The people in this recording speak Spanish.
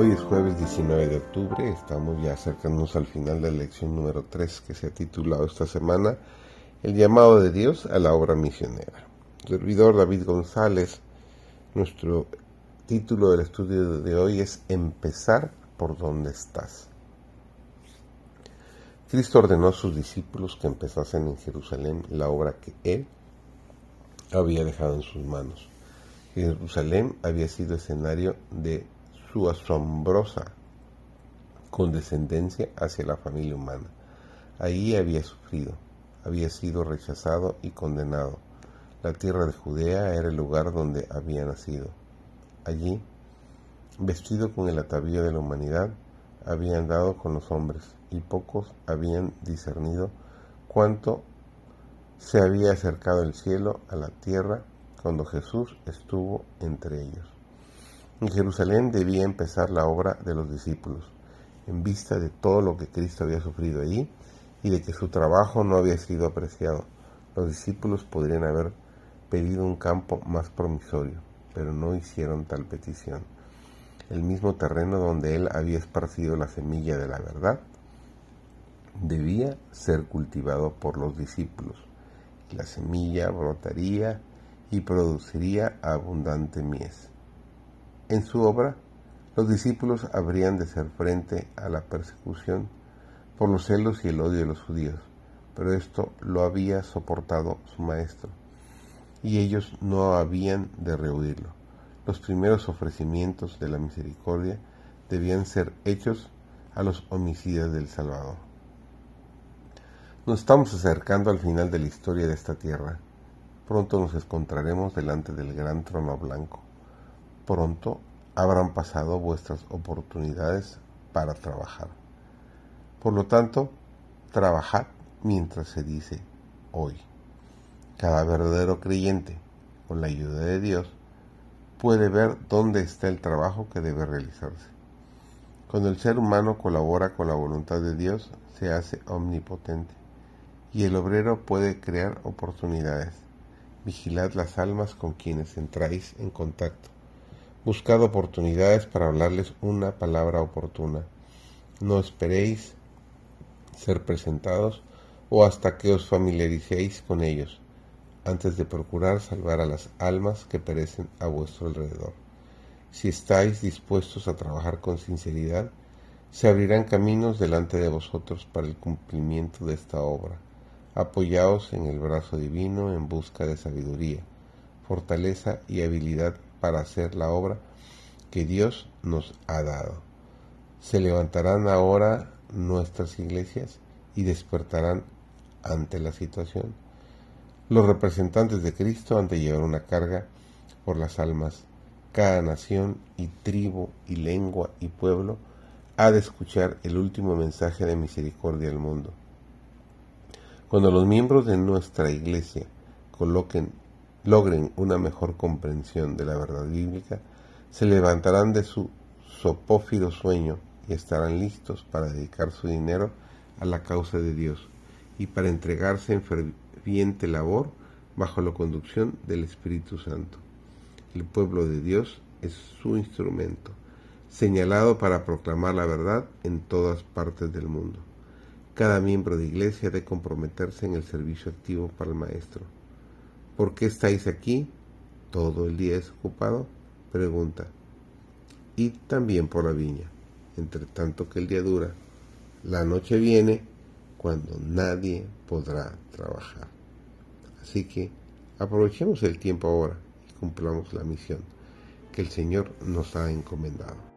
Hoy es jueves 19 de octubre, estamos ya acercándonos al final de la lección número 3 que se ha titulado esta semana El llamado de Dios a la obra misionera. servidor David González, nuestro título del estudio de hoy es Empezar por donde estás. Cristo ordenó a sus discípulos que empezasen en Jerusalén la obra que Él había dejado en sus manos. Jerusalén había sido escenario de su asombrosa condescendencia hacia la familia humana. Ahí había sufrido, había sido rechazado y condenado. La tierra de Judea era el lugar donde había nacido. Allí, vestido con el atavío de la humanidad, había andado con los hombres, y pocos habían discernido cuánto se había acercado el cielo a la tierra cuando Jesús estuvo entre ellos. En Jerusalén debía empezar la obra de los discípulos, en vista de todo lo que Cristo había sufrido allí y de que su trabajo no había sido apreciado. Los discípulos podrían haber pedido un campo más promisorio, pero no hicieron tal petición. El mismo terreno donde él había esparcido la semilla de la verdad debía ser cultivado por los discípulos. La semilla brotaría y produciría abundante mies. En su obra, los discípulos habrían de hacer frente a la persecución por los celos y el odio de los judíos, pero esto lo había soportado su maestro, y ellos no habían de rehuirlo. Los primeros ofrecimientos de la misericordia debían ser hechos a los homicidas del Salvador. Nos estamos acercando al final de la historia de esta tierra. Pronto nos encontraremos delante del gran trono blanco pronto habrán pasado vuestras oportunidades para trabajar. Por lo tanto, trabajad mientras se dice hoy. Cada verdadero creyente, con la ayuda de Dios, puede ver dónde está el trabajo que debe realizarse. Cuando el ser humano colabora con la voluntad de Dios, se hace omnipotente y el obrero puede crear oportunidades. Vigilad las almas con quienes entráis en contacto Buscad oportunidades para hablarles una palabra oportuna. No esperéis ser presentados o hasta que os familiaricéis con ellos, antes de procurar salvar a las almas que perecen a vuestro alrededor. Si estáis dispuestos a trabajar con sinceridad, se abrirán caminos delante de vosotros para el cumplimiento de esta obra. Apoyaos en el brazo divino en busca de sabiduría, fortaleza y habilidad para hacer la obra que Dios nos ha dado. Se levantarán ahora nuestras iglesias y despertarán ante la situación. Los representantes de Cristo han de llevar una carga por las almas. Cada nación y tribu y lengua y pueblo ha de escuchar el último mensaje de misericordia al mundo. Cuando los miembros de nuestra iglesia coloquen logren una mejor comprensión de la verdad bíblica, se levantarán de su sopófido sueño y estarán listos para dedicar su dinero a la causa de Dios y para entregarse en ferviente labor bajo la conducción del Espíritu Santo. El pueblo de Dios es su instrumento, señalado para proclamar la verdad en todas partes del mundo. Cada miembro de iglesia debe comprometerse en el servicio activo para el Maestro ¿Por qué estáis aquí? ¿Todo el día desocupado? Pregunta. Y también por la viña, entre tanto que el día dura. La noche viene cuando nadie podrá trabajar. Así que aprovechemos el tiempo ahora y cumplamos la misión que el Señor nos ha encomendado.